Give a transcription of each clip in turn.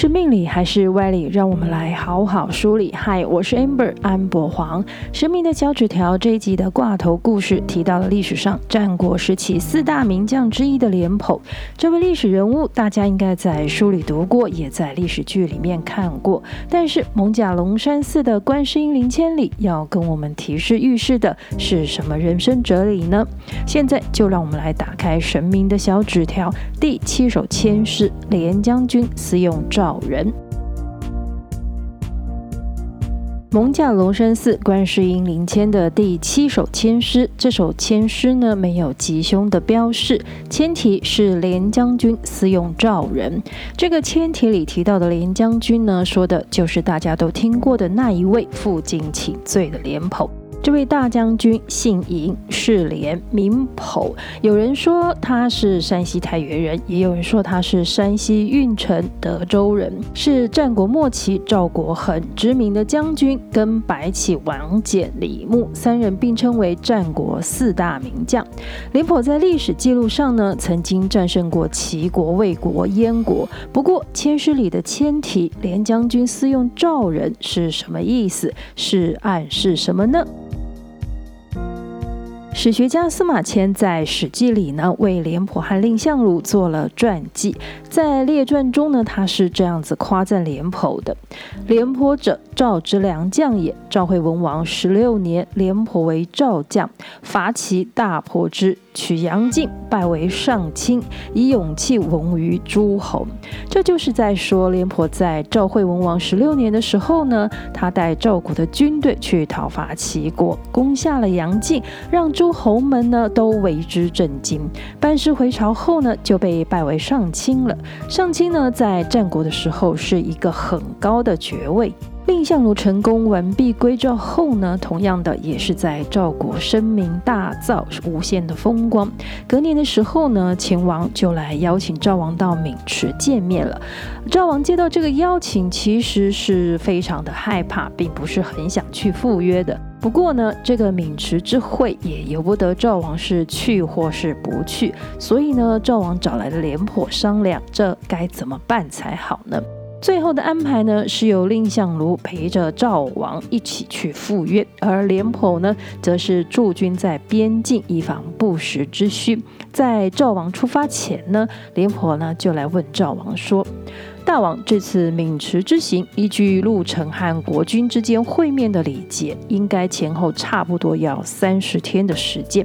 是命理还是歪理？让我们来好好梳理。嗨，我是 Amber 安博黄。神明的小纸条这一集的挂头故事提到了历史上战国时期四大名将之一的廉颇。这位历史人物，大家应该在书里读过，也在历史剧里面看过。但是蒙甲龙山寺的观世音灵签里要跟我们提示预示的是什么人生哲理呢？现在就让我们来打开神明的小纸条，第七首千诗，廉将军私用赵人。蒙驾龙山寺观世音灵签的第七首签诗，这首签诗呢，没有吉凶的标示，签题是廉将军私用赵人。这个签题里提到的廉将军呢，说的就是大家都听过的那一位负荆请罪的廉颇。这位大将军姓嬴，是廉，名颇。有人说他是山西太原人，也有人说他是山西运城德州人，是战国末期赵国很知名的将军，跟白起、王翦、李牧三人并称为战国四大名将。廉颇在历史记录上呢，曾经战胜过齐国、魏国、燕国。不过，千诗里的千提“廉将军私用赵人”是什么意思？是暗示什么呢？史学家司马迁在《史记》里呢，为廉颇和蔺相如做了传记。在列传中呢，他是这样子夸赞廉颇的：“廉颇者，赵之良将也。赵惠文王十六年，廉颇为赵将，伐齐，大破之。”取阳晋，拜为上卿，以勇气闻于诸侯。这就是在说廉颇在赵惠文王十六年的时候呢，他带赵国的军队去讨伐齐国，攻下了阳晋，让诸侯们呢都为之震惊。班师回朝后呢，就被拜为上卿了。上卿呢，在战国的时候是一个很高的爵位。蔺相如成功完璧归赵后呢，同样的也是在赵国声名大噪，无限的风光。隔年的时候呢，秦王就来邀请赵王到渑池见面了。赵王接到这个邀请，其实是非常的害怕，并不是很想去赴约的。不过呢，这个渑池之会也由不得赵王是去或是不去，所以呢，赵王找来了廉颇商量，这该怎么办才好呢？最后的安排呢，是由蔺相如陪着赵王一起去赴约，而廉颇呢，则是驻军在边境，以防不时之需。在赵王出发前呢，廉颇呢就来问赵王说：“大王，这次渑池之行，依据陆程和国君之间会面的礼节，应该前后差不多要三十天的时间。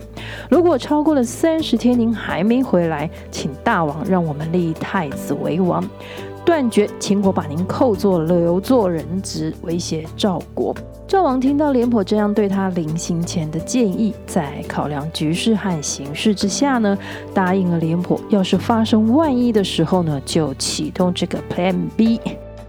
如果超过了三十天，您还没回来，请大王让我们立太子为王。”断绝秦国把您扣做留作人质，威胁赵国。赵王听到廉颇这样对他临行前的建议，在考量局势和形势之下呢，答应了廉颇。要是发生万一的时候呢，就启动这个 Plan B。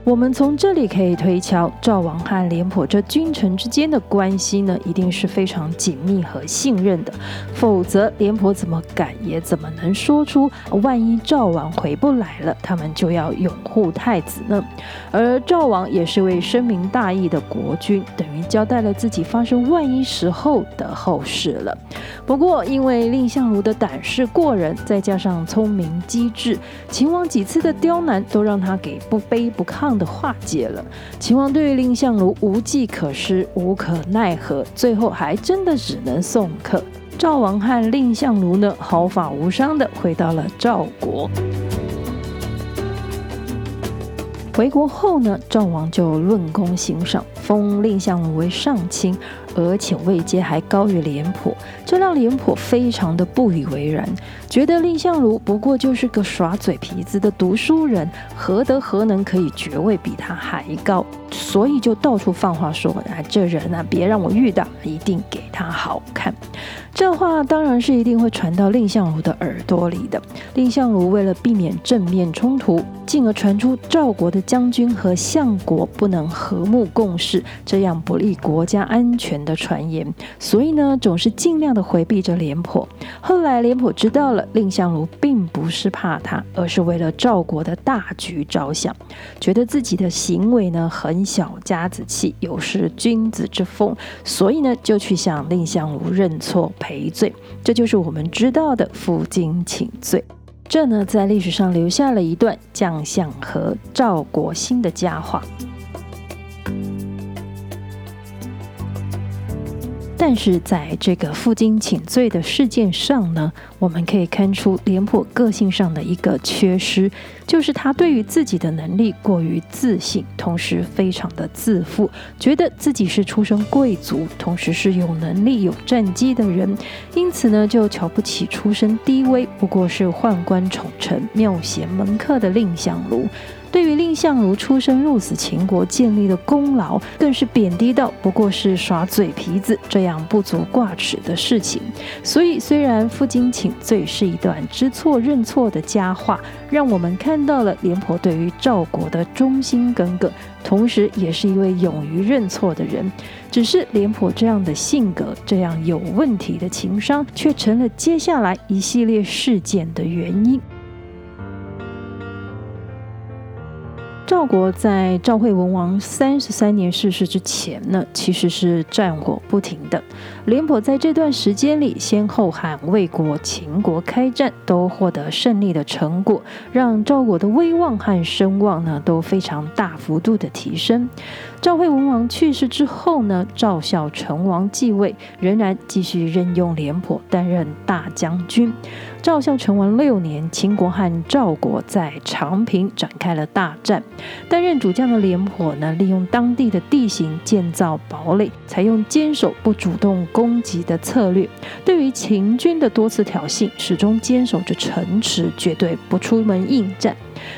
我们从这里可以推敲，赵王和廉颇这君臣之间的关系呢，一定是非常紧密和信任的。否则，廉颇怎么敢也怎么能说出万一赵王回不来了，他们就要拥护太子呢？而赵王也是位深明大义的国君，等于交代了自己发生万一时候的后事了。不过，因为蔺相如的胆识过人，再加上聪明机智，秦王几次的刁难都让他给不卑不亢的化解了。秦王对蔺相如无计可施，无可奈何，最后还真的只能送客。赵王和蔺相如呢，毫发无伤的回到了赵国。回国后呢，赵王就论功行赏，封蔺相如为上卿。而且位阶还高于廉颇，这让廉颇非常的不以为然，觉得蔺相如不过就是个耍嘴皮子的读书人，何德何能可以爵位比他还高？所以就到处放话说：“啊，这人啊，别让我遇到，一定给他好看。”这话当然是一定会传到蔺相如的耳朵里的。蔺相如为了避免正面冲突，进而传出赵国的将军和相国不能和睦共事，这样不利国家安全的传言，所以呢，总是尽量的回避着廉颇。后来廉颇知道了，蔺相如并不是怕他，而是为了赵国的大局着想，觉得自己的行为呢很小家子气，有失君子之风，所以呢，就去向蔺相如认错。赔罪，这就是我们知道的负荆请罪。这呢，在历史上留下了一段将相和赵国兴的佳话。但是在这个负荆请罪的事件上呢，我们可以看出廉颇个性上的一个缺失，就是他对于自己的能力过于自信，同时非常的自负，觉得自己是出身贵族，同时是有能力、有战绩的人，因此呢，就瞧不起出身低微、不过是宦官宠臣、庙贤门客的蔺相如。对于蔺相如出生入死秦国建立的功劳，更是贬低到不过是耍嘴皮子这样不足挂齿的事情。所以，虽然负荆请罪是一段知错认错的佳话，让我们看到了廉颇对于赵国的忠心耿耿，同时也是一位勇于认错的人。只是廉颇这样的性格，这样有问题的情商，却成了接下来一系列事件的原因。赵国在赵惠文王三十三年逝世之前呢，其实是战火不停的。廉颇在这段时间里，先后和魏国、秦国开战，都获得胜利的成果，让赵国的威望和声望呢都非常大幅度的提升。赵惠文王去世之后呢，赵孝成王继位，仍然继续任用廉颇担任大将军。赵孝成王六年，秦国和赵国在长平展开了大战。担任主将的廉颇呢，利用当地的地形建造堡垒，采用坚守不主动攻击的策略。对于秦军的多次挑衅，始终坚守着城池，绝对不出门应战。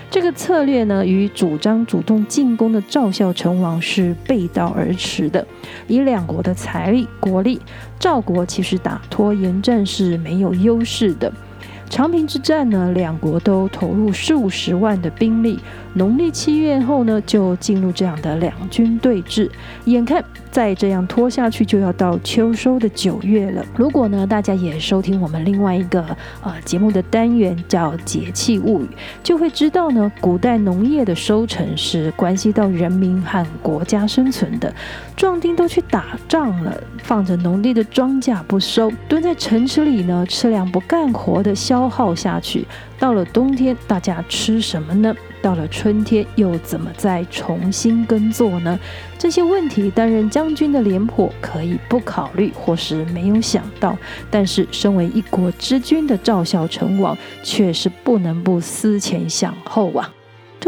这个策略呢，与主张主动进攻的赵孝成王是背道而驰的。以两国的财力、国力，赵国其实打拖延战是没有优势的。长平之战呢，两国都投入数十万的兵力。农历七月后呢，就进入这样的两军对峙。眼看再这样拖下去，就要到秋收的九月了。如果呢，大家也收听我们另外一个呃节目的单元叫《节气物语》，就会知道呢，古代农业的收成是关系到人民和国家生存的。壮丁都去打仗了，放着农地的庄稼不收，蹲在城池里呢，吃粮不干活的消消耗下去。到了冬天，大家吃什么呢？到了春天，又怎么再重新耕作呢？这些问题，担任将军的廉颇可以不考虑，或是没有想到；但是，身为一国之君的赵孝成王，却是不能不思前想后啊。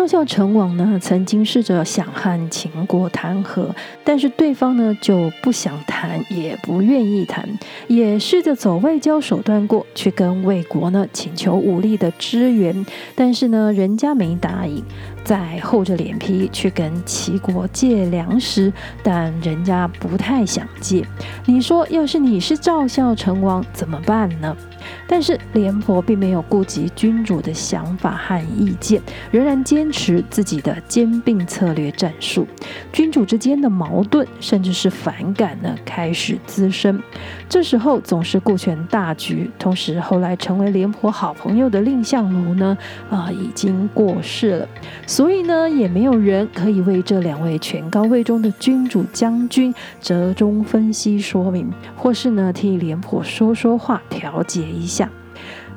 赵孝成王呢，曾经试着想和秦国谈和，但是对方呢就不想谈，也不愿意谈，也试着走外交手段过去跟魏国呢请求武力的支援，但是呢人家没答应。再厚着脸皮去跟齐国借粮食，但人家不太想借。你说，要是你是赵孝成王怎么办呢？但是廉颇并没有顾及君主的想法和意见，仍然坚持自己的兼并策略战术。君主之间的矛盾，甚至是反感呢，开始滋生。这时候总是顾全大局，同时后来成为廉颇好朋友的蔺相如呢，啊、已经过世了。所以呢，也没有人可以为这两位权高位重的君主将军折中分析说明，或是呢替廉颇说说话调解一下。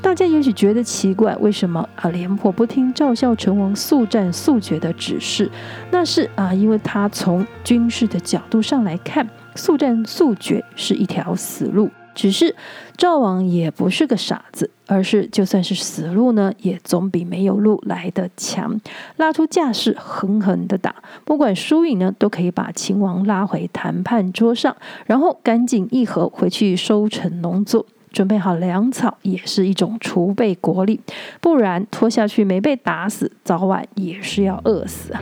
大家也许觉得奇怪，为什么啊廉颇不听赵孝成王速战速决的指示？那是啊，因为他从军事的角度上来看，速战速决是一条死路。只是赵王也不是个傻子，而是就算是死路呢，也总比没有路来得强。拉出架势，狠狠的打，不管输赢呢，都可以把秦王拉回谈判桌上，然后赶紧议和回去收成农作，准备好粮草，也是一种储备国力。不然拖下去没被打死，早晚也是要饿死啊。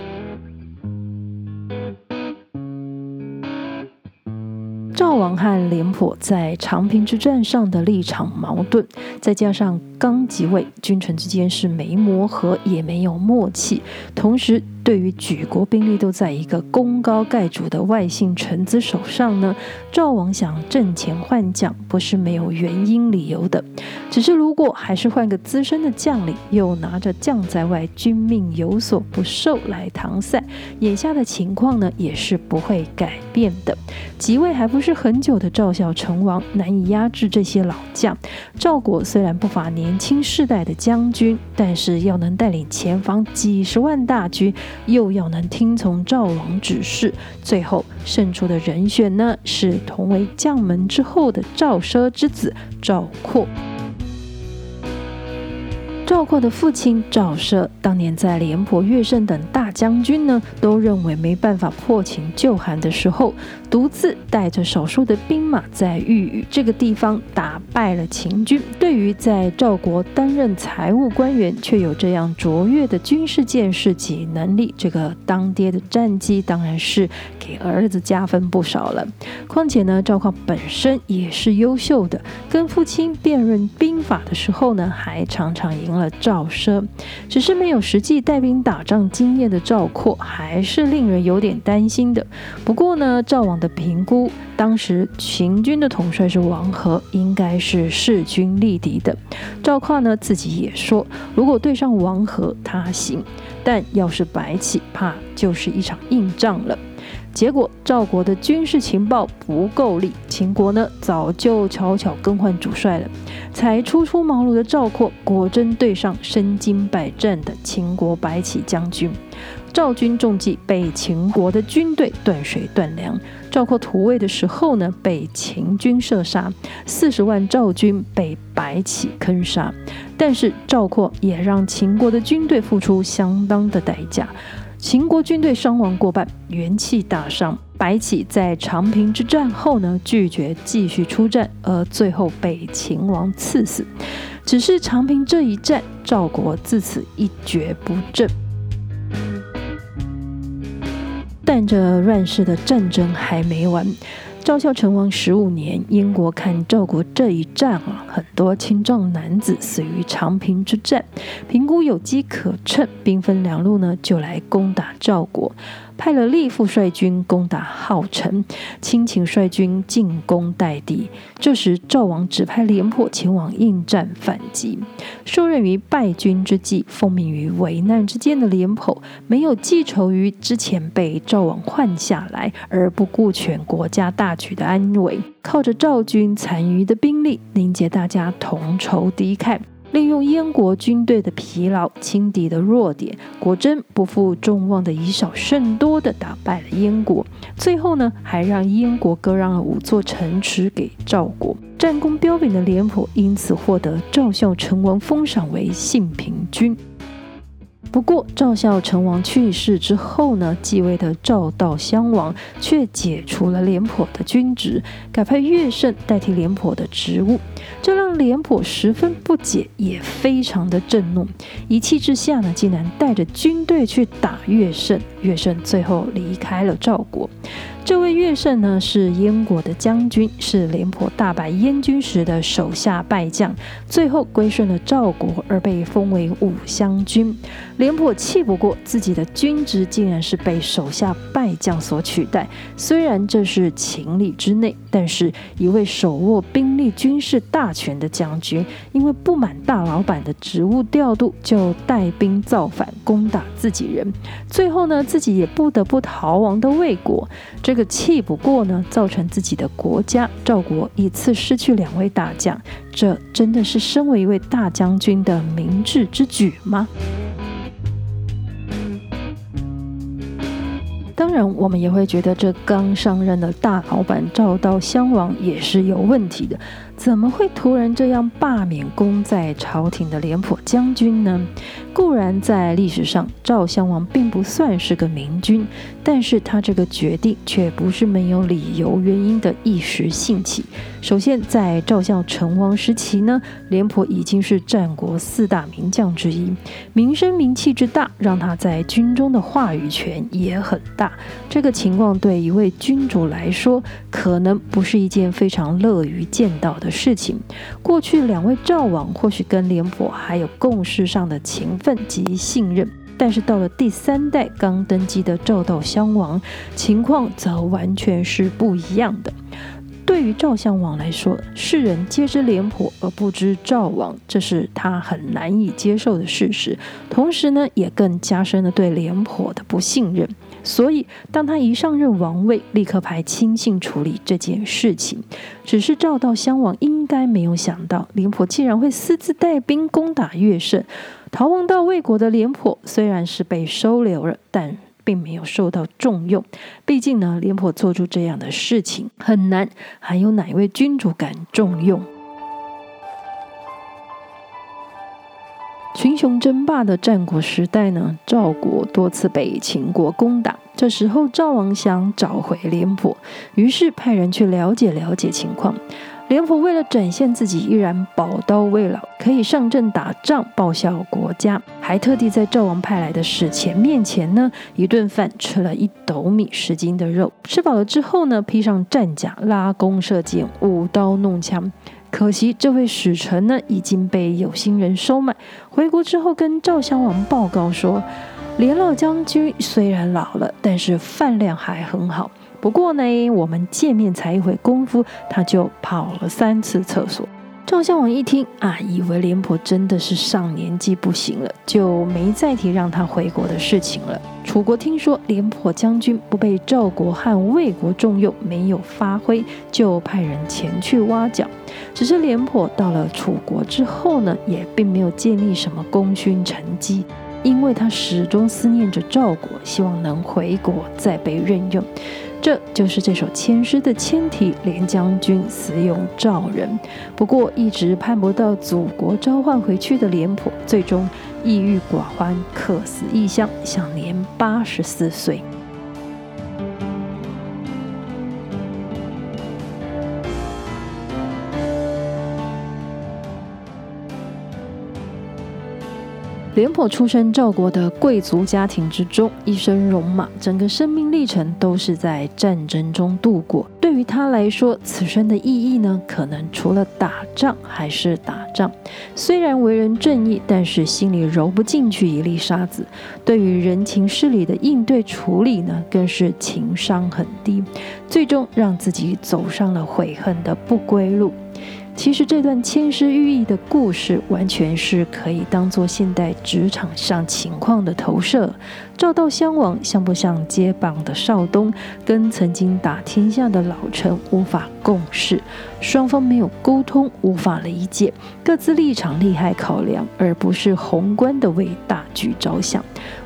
赵王和廉颇在长平之战上的立场矛盾，再加上刚即位，君臣之间是没磨合，也没有默契，同时对于举国兵力都在一个功高盖主的外姓臣子手上呢，赵王想阵前换将不是没有原因理由的。只是如果还是换个资深的将领，又拿着将在外，君命有所不受来搪塞，眼下的情况呢，也是不会改变的。即位还不是很久的赵孝成王难以压制这些老将。赵国虽然不乏年轻世代的将军，但是要能带领前方几十万大军，又要能听从赵王指示，最后胜出的人选呢，是同为将门之后的赵奢之子赵括。赵括的父亲赵奢，当年在廉颇、乐胜等大将军呢，都认为没办法破秦救韩的时候，独自带着少数的兵马在豫宇这个地方打败了秦军。对于在赵国担任财务官员却有这样卓越的军事见识及能力，这个当爹的战绩当然是给儿子加分不少了。况且呢，赵括本身也是优秀的，跟父亲辩论兵法的时候呢，还常常赢了。赵奢只是没有实际带兵打仗经验的赵括，还是令人有点担心的。不过呢，赵王的评估，当时秦军的统帅是王和，应该是势均力敌的。赵括呢自己也说，如果对上王和，他行；但要是白起，怕就是一场硬仗了。结果赵国的军事情报不够力，秦国呢早就悄悄更换主帅了。才初出茅庐的赵括，果真对上身经百战的秦国白起将军。赵军中计，被秦国的军队断水断粮。赵括突围的时候呢，被秦军射杀，四十万赵军被白起坑杀。但是赵括也让秦国的军队付出相当的代价。秦国军队伤亡过半，元气大伤。白起在长平之战后呢，拒绝继续出战，而最后被秦王赐死。只是长平这一战，赵国自此一蹶不振。但这乱世的战争还没完。赵孝成王十五年，燕国看赵国这一战啊，很多青壮男子死于长平之战，评估有机可乘，兵分两路呢，就来攻打赵国。派了栗父率军攻打鄗城，亲秦率军进攻代地。这时赵王指派廉颇前往应战反击。受任于败军之际，奉命于危难之间的廉颇，没有记仇于之前被赵王换下来而不顾全国家大局的安危，靠着赵军残余的兵力，凝结大家同仇敌忾。利用燕国军队的疲劳，轻敌的弱点，果真不负众望的以少胜多的打败了燕国。最后呢，还让燕国割让了五座城池给赵国。战功彪炳的廉颇因此获得赵孝成王封赏为信平君。不过，赵孝成王去世之后呢，继位的赵悼襄王却解除了廉颇的军职，改派乐胜代替廉颇的职务，这让廉颇十分不解，也非常的震怒。一气之下呢，竟然带着军队去打乐胜，乐胜最后离开了赵国。这位乐胜呢，是燕国的将军，是廉颇大败燕军时的手下败将，最后归顺了赵国，而被封为武襄君。廉颇气不过自己的军职竟然是被手下败将所取代，虽然这是情理之内，但是一位手握兵力军事大权的将军，因为不满大老板的职务调度，就带兵造反，攻打自己人，最后呢，自己也不得不逃亡的魏国。这个气不过呢，造成自己的国家赵国一次失去两位大将，这真的是身为一位大将军的明智之举吗？当然，我们也会觉得这刚上任的大老板赵悼襄王也是有问题的。怎么会突然这样罢免功在朝廷的廉颇将军呢？固然在历史上赵襄王并不算是个明君，但是他这个决定却不是没有理由原因的一时兴起。首先，在赵孝成王时期呢，廉颇已经是战国四大名将之一，名声名气之大，让他在军中的话语权也很大。这个情况对一位君主来说，可能不是一件非常乐于见到的事情。过去两位赵王或许跟廉颇还有共事上的情分及信任，但是到了第三代刚登基的赵悼襄王，情况则完全是不一样的。对于赵襄王来说，世人皆知廉颇而不知赵王，这是他很难以接受的事实。同时呢，也更加深了对廉颇的不信任。所以，当他一上任王位，立刻派亲信处理这件事情。只是赵悼襄王应该没有想到，廉颇竟然会私自带兵攻打乐胜。逃亡到魏国的廉颇虽然是被收留了，但并没有受到重用，毕竟呢，廉颇做出这样的事情很难，还有哪一位君主敢重用？群雄争霸的战国时代呢，赵国多次被秦国攻打，这时候赵王想找回廉颇，于是派人去了解了解情况。廉颇为了展现自己依然宝刀未老，可以上阵打仗报效国家，还特地在赵王派来的使前面前呢，一顿饭吃了一斗米十斤的肉。吃饱了之后呢，披上战甲，拉弓射箭，舞刀弄枪。可惜这位使臣呢，已经被有心人收买。回国之后，跟赵襄王报告说，廉老将军虽然老了，但是饭量还很好。不过呢，我们见面才一会功夫，他就跑了三次厕所。赵襄王一听啊，以为廉颇真的是上年纪不行了，就没再提让他回国的事情了。楚国听说廉颇将军不被赵国和魏国重用，没有发挥，就派人前去挖角。只是廉颇到了楚国之后呢，也并没有建立什么功勋成绩，因为他始终思念着赵国，希望能回国再被任用。这就是这首千诗的千题：廉将军死勇赵人。不过，一直盼不到祖国召唤回去的廉颇，最终抑郁寡欢，客死异乡，享年八十四岁。廉颇出身赵国的贵族家庭之中，一生戎马，整个生命历程都是在战争中度过。对于他来说，此生的意义呢，可能除了打仗还是打仗。虽然为人正义，但是心里揉不进去一粒沙子。对于人情事理的应对处理呢，更是情商很低，最终让自己走上了悔恨的不归路。其实这段签诗寓意的故事，完全是可以当做现代职场上情况的投射。赵悼襄王像不像接棒的少东，跟曾经打天下的老臣无法共事，双方没有沟通，无法理解，各自立场利害考量，而不是宏观的为大局着想。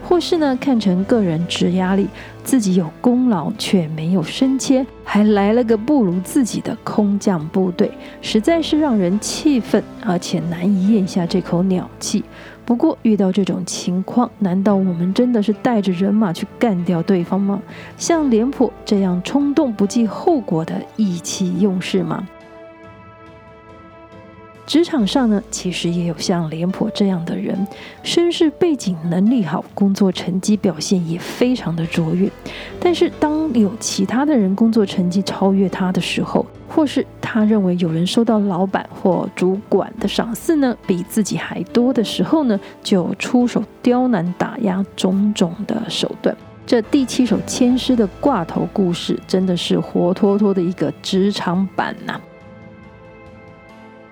或是呢，看成个人职压力，自己有功劳却没有升迁，还来了个不如自己的空降部队，实在是让人气愤，而且难以咽下这口鸟气。不过遇到这种情况，难道我们真的是带着人马去干掉对方吗？像廉颇这样冲动不计后果的意气用事吗？职场上呢，其实也有像廉颇这样的人，身世背景能力好，工作成绩表现也非常的卓越。但是当有其他的人工作成绩超越他的时候，或是他认为有人收到老板或主管的赏赐呢，比自己还多的时候呢，就出手刁难打压，种种的手段。这第七首签诗的挂头故事，真的是活脱脱的一个职场版呐、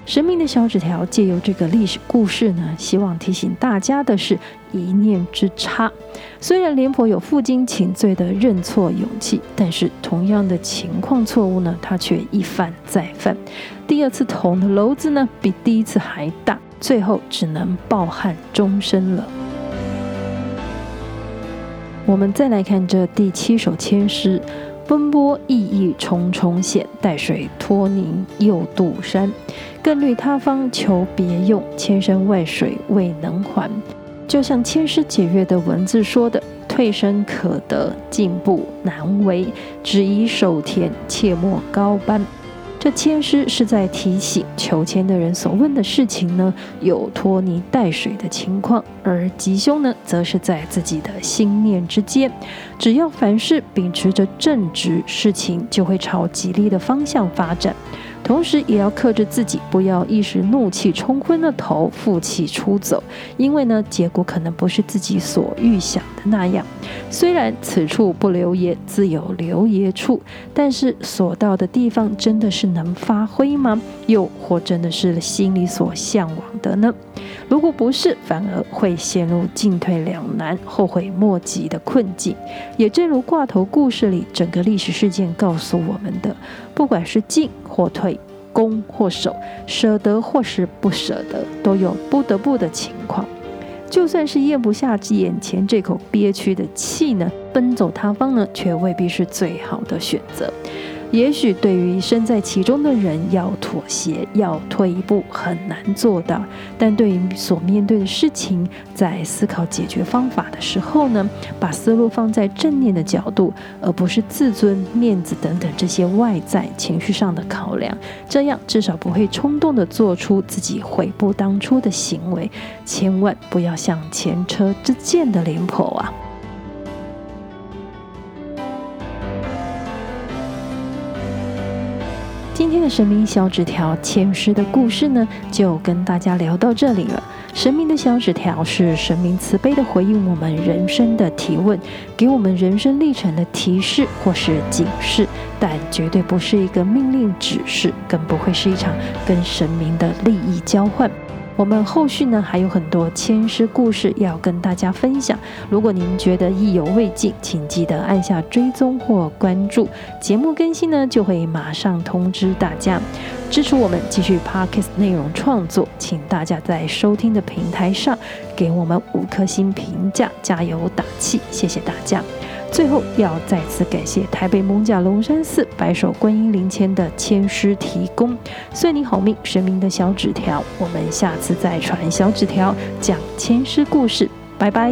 神明的小纸条借由这个历史故事呢，希望提醒大家的是一念之差。虽然廉颇有负荆请罪的认错勇气，但是同样的情况错误呢，他却一犯再犯。第二次捅的篓子呢，比第一次还大，最后只能抱憾终身了。我们再来看这第七首千诗。奔波意义重重险，带水拖泥又渡山。更虑他方求别用，千山万水未能还。就像千诗解月的文字说的：“退身可得，进步难为。只宜守田，切莫高攀。”这签师是在提醒求签的人所问的事情呢，有拖泥带水的情况，而吉凶呢，则是在自己的心念之间。只要凡事秉持着正直，事情就会朝吉利的方向发展。同时也要克制自己，不要一时怒气冲昏了头，负气出走，因为呢，结果可能不是自己所预想的那样。虽然此处不留爷，自有留爷处，但是所到的地方真的是能发挥吗？又或真的是心里所向往的呢？如果不是，反而会陷入进退两难、后悔莫及的困境。也正如挂头故事里整个历史事件告诉我们的，不管是进或退、攻或守、舍得或是不舍得，都有不得不的情况。就算是咽不下眼前这口憋屈的气呢，奔走他方呢，却未必是最好的选择。也许对于身在其中的人，要妥协，要退一步很难做到。但对于所面对的事情，在思考解决方法的时候呢，把思路放在正念的角度，而不是自尊、面子等等这些外在情绪上的考量，这样至少不会冲动地做出自己悔不当初的行为。千万不要像前车之鉴的廉颇啊！今天的神明小纸条签诗的故事呢，就跟大家聊到这里了。神明的小纸条是神明慈悲的回应我们人生的提问，给我们人生历程的提示或是警示，但绝对不是一个命令指示，更不会是一场跟神明的利益交换。我们后续呢，还有很多签诗故事要跟大家分享。如果您觉得意犹未尽，请记得按下追踪或关注，节目更新呢就会马上通知大家。支持我们继续 Podcast 内容创作，请大家在收听的平台上给我们五颗星评价，加油打气，谢谢大家。最后要再次感谢台北艋舺龙山寺白首观音灵签的签师提供，算你好命，神明的小纸条，我们下次再传小纸条，讲签师故事，拜拜。